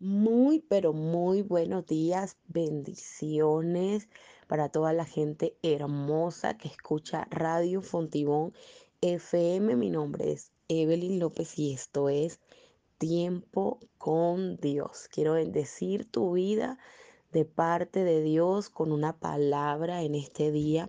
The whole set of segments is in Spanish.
Muy, pero muy buenos días, bendiciones para toda la gente hermosa que escucha Radio Fontibón FM. Mi nombre es Evelyn López y esto es Tiempo con Dios. Quiero bendecir tu vida de parte de Dios con una palabra en este día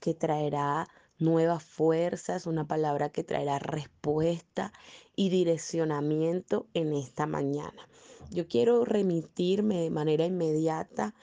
que traerá nuevas fuerzas, una palabra que traerá respuesta y direccionamiento en esta mañana. Yo quiero remitirme de manera inmediata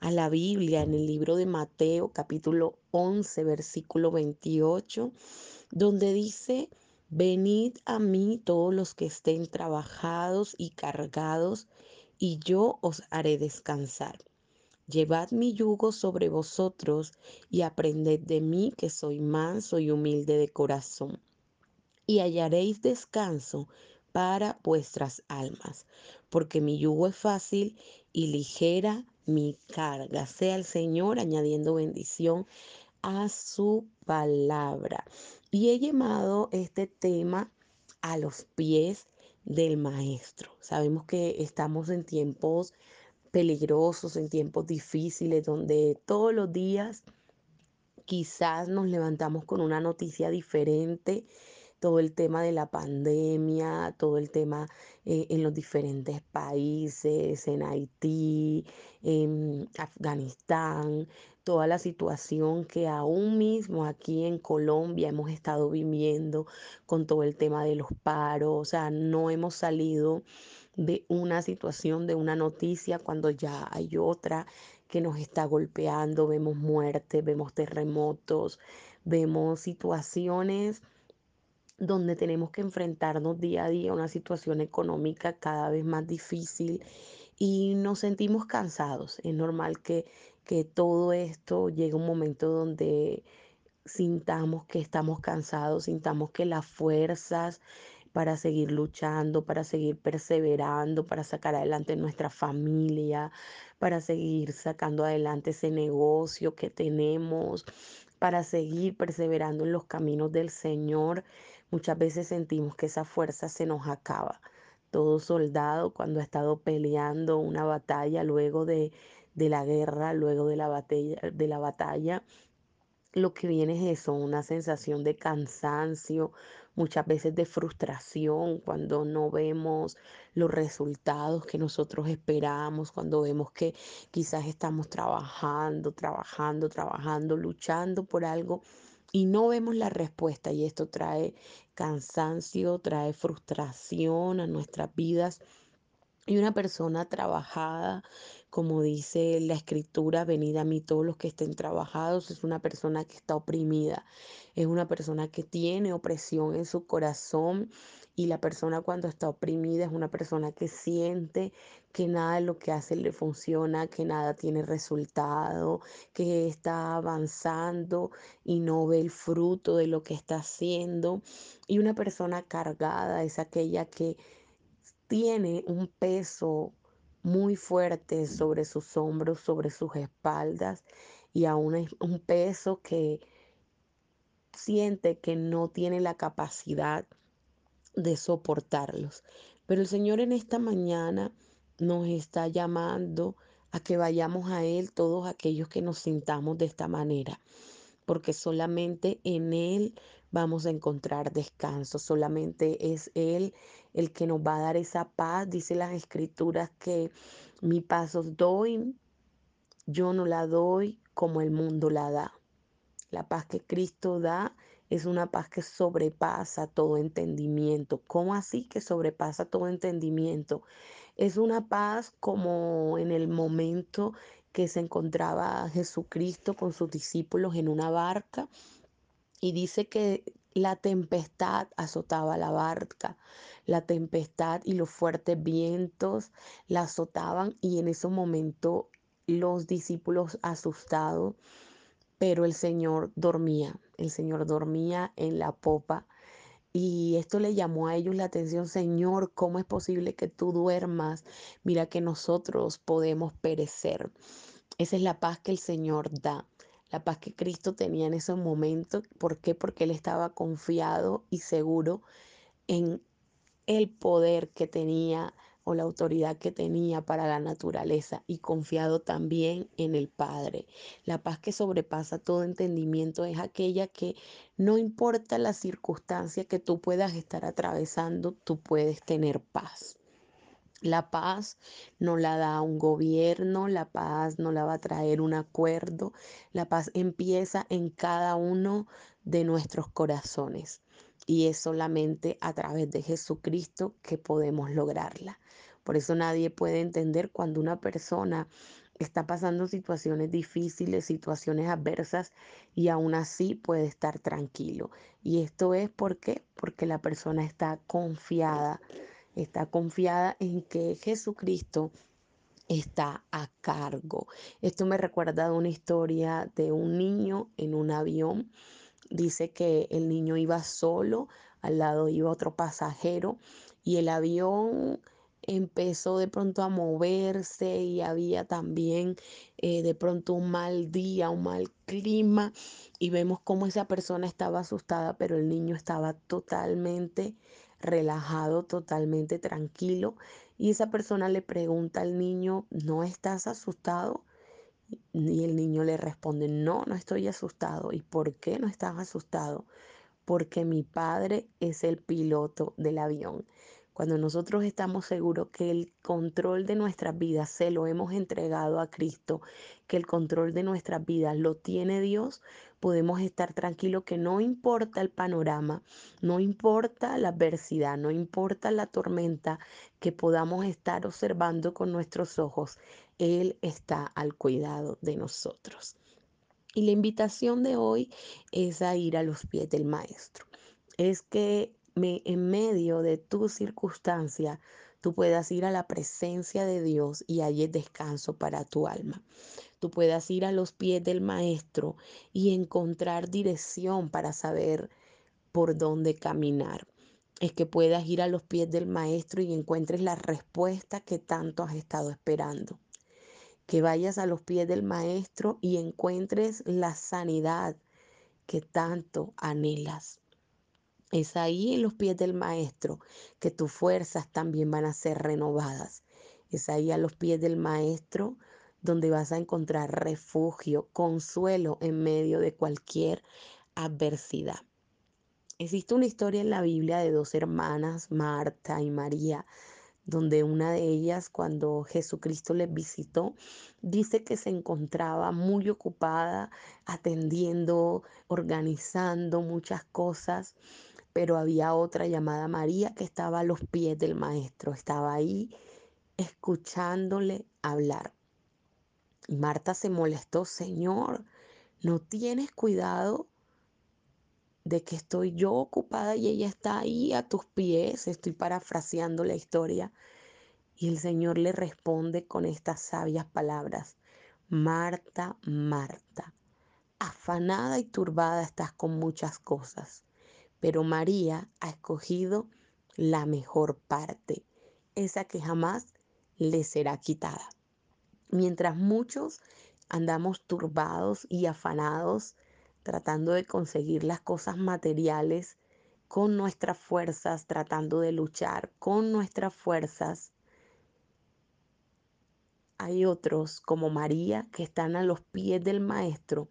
a la Biblia en el libro de Mateo capítulo 11 versículo 28, donde dice, venid a mí todos los que estén trabajados y cargados, y yo os haré descansar. Llevad mi yugo sobre vosotros y aprended de mí que soy manso y humilde de corazón, y hallaréis descanso para vuestras almas, porque mi yugo es fácil y ligera mi carga. Sea el Señor añadiendo bendición a su palabra. Y he llamado este tema a los pies del maestro. Sabemos que estamos en tiempos peligrosos, en tiempos difíciles, donde todos los días quizás nos levantamos con una noticia diferente, todo el tema de la pandemia, todo el tema eh, en los diferentes países, en Haití, en Afganistán, toda la situación que aún mismo aquí en Colombia hemos estado viviendo con todo el tema de los paros, o sea, no hemos salido de una situación, de una noticia, cuando ya hay otra que nos está golpeando, vemos muerte, vemos terremotos, vemos situaciones donde tenemos que enfrentarnos día a día a una situación económica cada vez más difícil y nos sentimos cansados. Es normal que, que todo esto llegue un momento donde sintamos que estamos cansados, sintamos que las fuerzas para seguir luchando, para seguir perseverando, para sacar adelante nuestra familia, para seguir sacando adelante ese negocio que tenemos, para seguir perseverando en los caminos del Señor. Muchas veces sentimos que esa fuerza se nos acaba. Todo soldado cuando ha estado peleando una batalla luego de, de la guerra, luego de la batalla, de la batalla lo que viene es eso, una sensación de cansancio, muchas veces de frustración cuando no vemos los resultados que nosotros esperamos, cuando vemos que quizás estamos trabajando, trabajando, trabajando, luchando por algo y no vemos la respuesta y esto trae cansancio, trae frustración a nuestras vidas. Y una persona trabajada, como dice la escritura, venid a mí todos los que estén trabajados, es una persona que está oprimida, es una persona que tiene opresión en su corazón y la persona cuando está oprimida es una persona que siente que nada de lo que hace le funciona, que nada tiene resultado, que está avanzando y no ve el fruto de lo que está haciendo. Y una persona cargada es aquella que tiene un peso muy fuerte sobre sus hombros, sobre sus espaldas y aún es un peso que siente que no tiene la capacidad de soportarlos. Pero el Señor en esta mañana nos está llamando a que vayamos a Él todos aquellos que nos sintamos de esta manera porque solamente en Él vamos a encontrar descanso, solamente es Él el que nos va a dar esa paz. Dice las escrituras que mi paz doy, yo no la doy como el mundo la da. La paz que Cristo da es una paz que sobrepasa todo entendimiento. ¿Cómo así que sobrepasa todo entendimiento? Es una paz como en el momento que se encontraba Jesucristo con sus discípulos en una barca y dice que la tempestad azotaba la barca, la tempestad y los fuertes vientos la azotaban y en ese momento los discípulos asustados, pero el Señor dormía, el Señor dormía en la popa y esto le llamó a ellos la atención, Señor, ¿cómo es posible que tú duermas? Mira que nosotros podemos perecer. Esa es la paz que el Señor da, la paz que Cristo tenía en ese momento. ¿Por qué? Porque Él estaba confiado y seguro en el poder que tenía o la autoridad que tenía para la naturaleza y confiado también en el Padre. La paz que sobrepasa todo entendimiento es aquella que no importa la circunstancia que tú puedas estar atravesando, tú puedes tener paz. La paz no la da un gobierno, la paz no la va a traer un acuerdo, la paz empieza en cada uno de nuestros corazones y es solamente a través de Jesucristo que podemos lograrla. Por eso nadie puede entender cuando una persona está pasando situaciones difíciles, situaciones adversas y aún así puede estar tranquilo. Y esto es porque la persona está confiada está confiada en que Jesucristo está a cargo. Esto me recuerda a una historia de un niño en un avión. Dice que el niño iba solo, al lado iba otro pasajero y el avión empezó de pronto a moverse y había también eh, de pronto un mal día, un mal clima y vemos cómo esa persona estaba asustada, pero el niño estaba totalmente relajado, totalmente tranquilo. Y esa persona le pregunta al niño, ¿no estás asustado? Y el niño le responde, no, no estoy asustado. ¿Y por qué no estás asustado? Porque mi padre es el piloto del avión. Cuando nosotros estamos seguros que el control de nuestras vidas se lo hemos entregado a Cristo, que el control de nuestras vidas lo tiene Dios, podemos estar tranquilos que no importa el panorama, no importa la adversidad, no importa la tormenta que podamos estar observando con nuestros ojos, Él está al cuidado de nosotros. Y la invitación de hoy es a ir a los pies del Maestro. Es que en medio de tu circunstancia, tú puedas ir a la presencia de Dios y allí descanso para tu alma. Tú puedas ir a los pies del Maestro y encontrar dirección para saber por dónde caminar. Es que puedas ir a los pies del Maestro y encuentres la respuesta que tanto has estado esperando. Que vayas a los pies del Maestro y encuentres la sanidad que tanto anhelas. Es ahí en los pies del Maestro que tus fuerzas también van a ser renovadas. Es ahí a los pies del Maestro donde vas a encontrar refugio, consuelo en medio de cualquier adversidad. Existe una historia en la Biblia de dos hermanas, Marta y María, donde una de ellas, cuando Jesucristo les visitó, dice que se encontraba muy ocupada atendiendo, organizando muchas cosas pero había otra llamada María que estaba a los pies del maestro, estaba ahí escuchándole hablar. Marta se molestó, Señor, ¿no tienes cuidado de que estoy yo ocupada y ella está ahí a tus pies? Estoy parafraseando la historia. Y el Señor le responde con estas sabias palabras, Marta, Marta, afanada y turbada estás con muchas cosas pero María ha escogido la mejor parte, esa que jamás le será quitada. Mientras muchos andamos turbados y afanados tratando de conseguir las cosas materiales con nuestras fuerzas, tratando de luchar con nuestras fuerzas, hay otros como María que están a los pies del Maestro,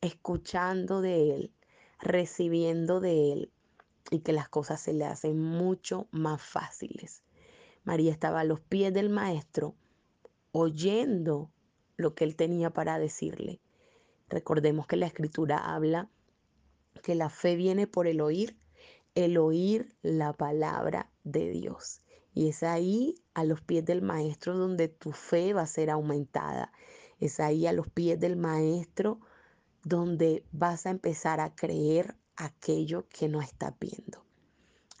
escuchando de Él, recibiendo de Él y que las cosas se le hacen mucho más fáciles. María estaba a los pies del maestro oyendo lo que él tenía para decirle. Recordemos que la escritura habla que la fe viene por el oír, el oír la palabra de Dios. Y es ahí a los pies del maestro donde tu fe va a ser aumentada. Es ahí a los pies del maestro donde vas a empezar a creer aquello que no estás viendo.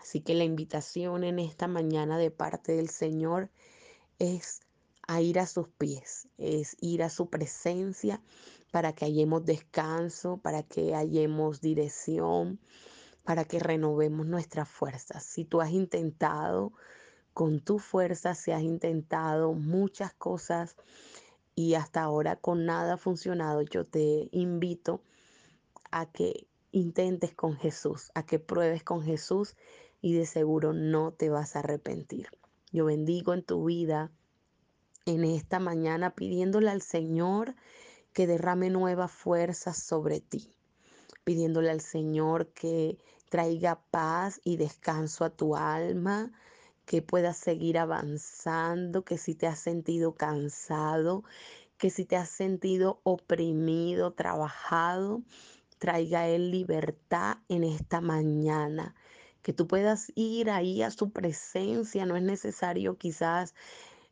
Así que la invitación en esta mañana de parte del Señor es a ir a sus pies, es ir a su presencia para que hallemos descanso, para que hallemos dirección, para que renovemos nuestras fuerzas. Si tú has intentado con tu fuerza, si has intentado muchas cosas y hasta ahora con nada ha funcionado, yo te invito a que intentes con Jesús, a que pruebes con Jesús y de seguro no te vas a arrepentir. Yo bendigo en tu vida en esta mañana pidiéndole al Señor que derrame nuevas fuerzas sobre ti, pidiéndole al Señor que traiga paz y descanso a tu alma, que puedas seguir avanzando, que si te has sentido cansado, que si te has sentido oprimido, trabajado, traiga Él libertad en esta mañana. Que tú puedas ir ahí a su presencia, no es necesario quizás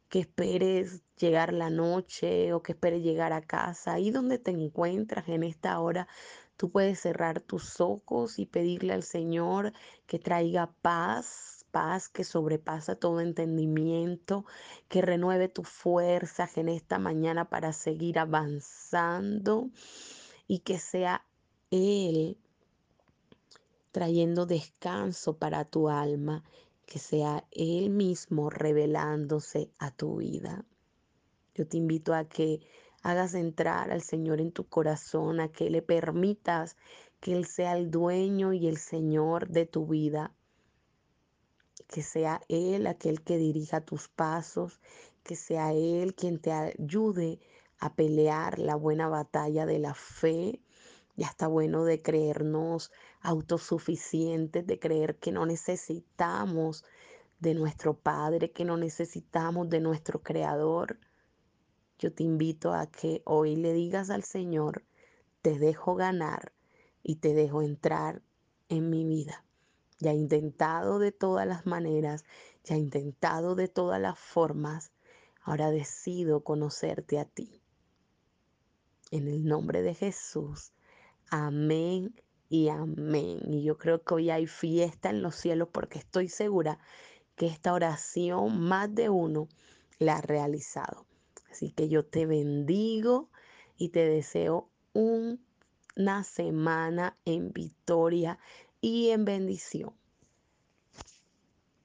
que esperes llegar la noche o que esperes llegar a casa. Ahí donde te encuentras en esta hora, tú puedes cerrar tus ojos y pedirle al Señor que traiga paz, paz que sobrepasa todo entendimiento, que renueve tus fuerzas en esta mañana para seguir avanzando y que sea Él trayendo descanso para tu alma que sea Él mismo revelándose a tu vida. Yo te invito a que hagas entrar al Señor en tu corazón, a que le permitas que Él sea el dueño y el Señor de tu vida. Que sea Él aquel que dirija tus pasos, que sea Él quien te ayude a pelear la buena batalla de la fe. Ya está bueno de creernos autosuficientes, de creer que no necesitamos de nuestro Padre, que no necesitamos de nuestro Creador. Yo te invito a que hoy le digas al Señor, te dejo ganar y te dejo entrar en mi vida. Ya intentado de todas las maneras, ya intentado de todas las formas, ahora decido conocerte a ti. En el nombre de Jesús, amén y amén. Y yo creo que hoy hay fiesta en los cielos porque estoy segura que esta oración más de uno la ha realizado. Así que yo te bendigo y te deseo una semana en victoria y en bendición.